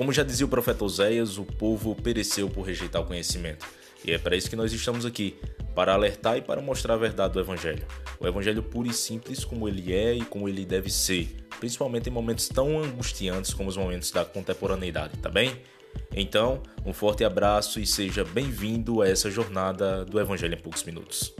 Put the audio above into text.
Como já dizia o profeta Oséias, o povo pereceu por rejeitar o conhecimento. E é para isso que nós estamos aqui, para alertar e para mostrar a verdade do Evangelho. O Evangelho puro e simples como ele é e como ele deve ser, principalmente em momentos tão angustiantes como os momentos da contemporaneidade, tá bem? Então, um forte abraço e seja bem-vindo a essa jornada do Evangelho em poucos minutos.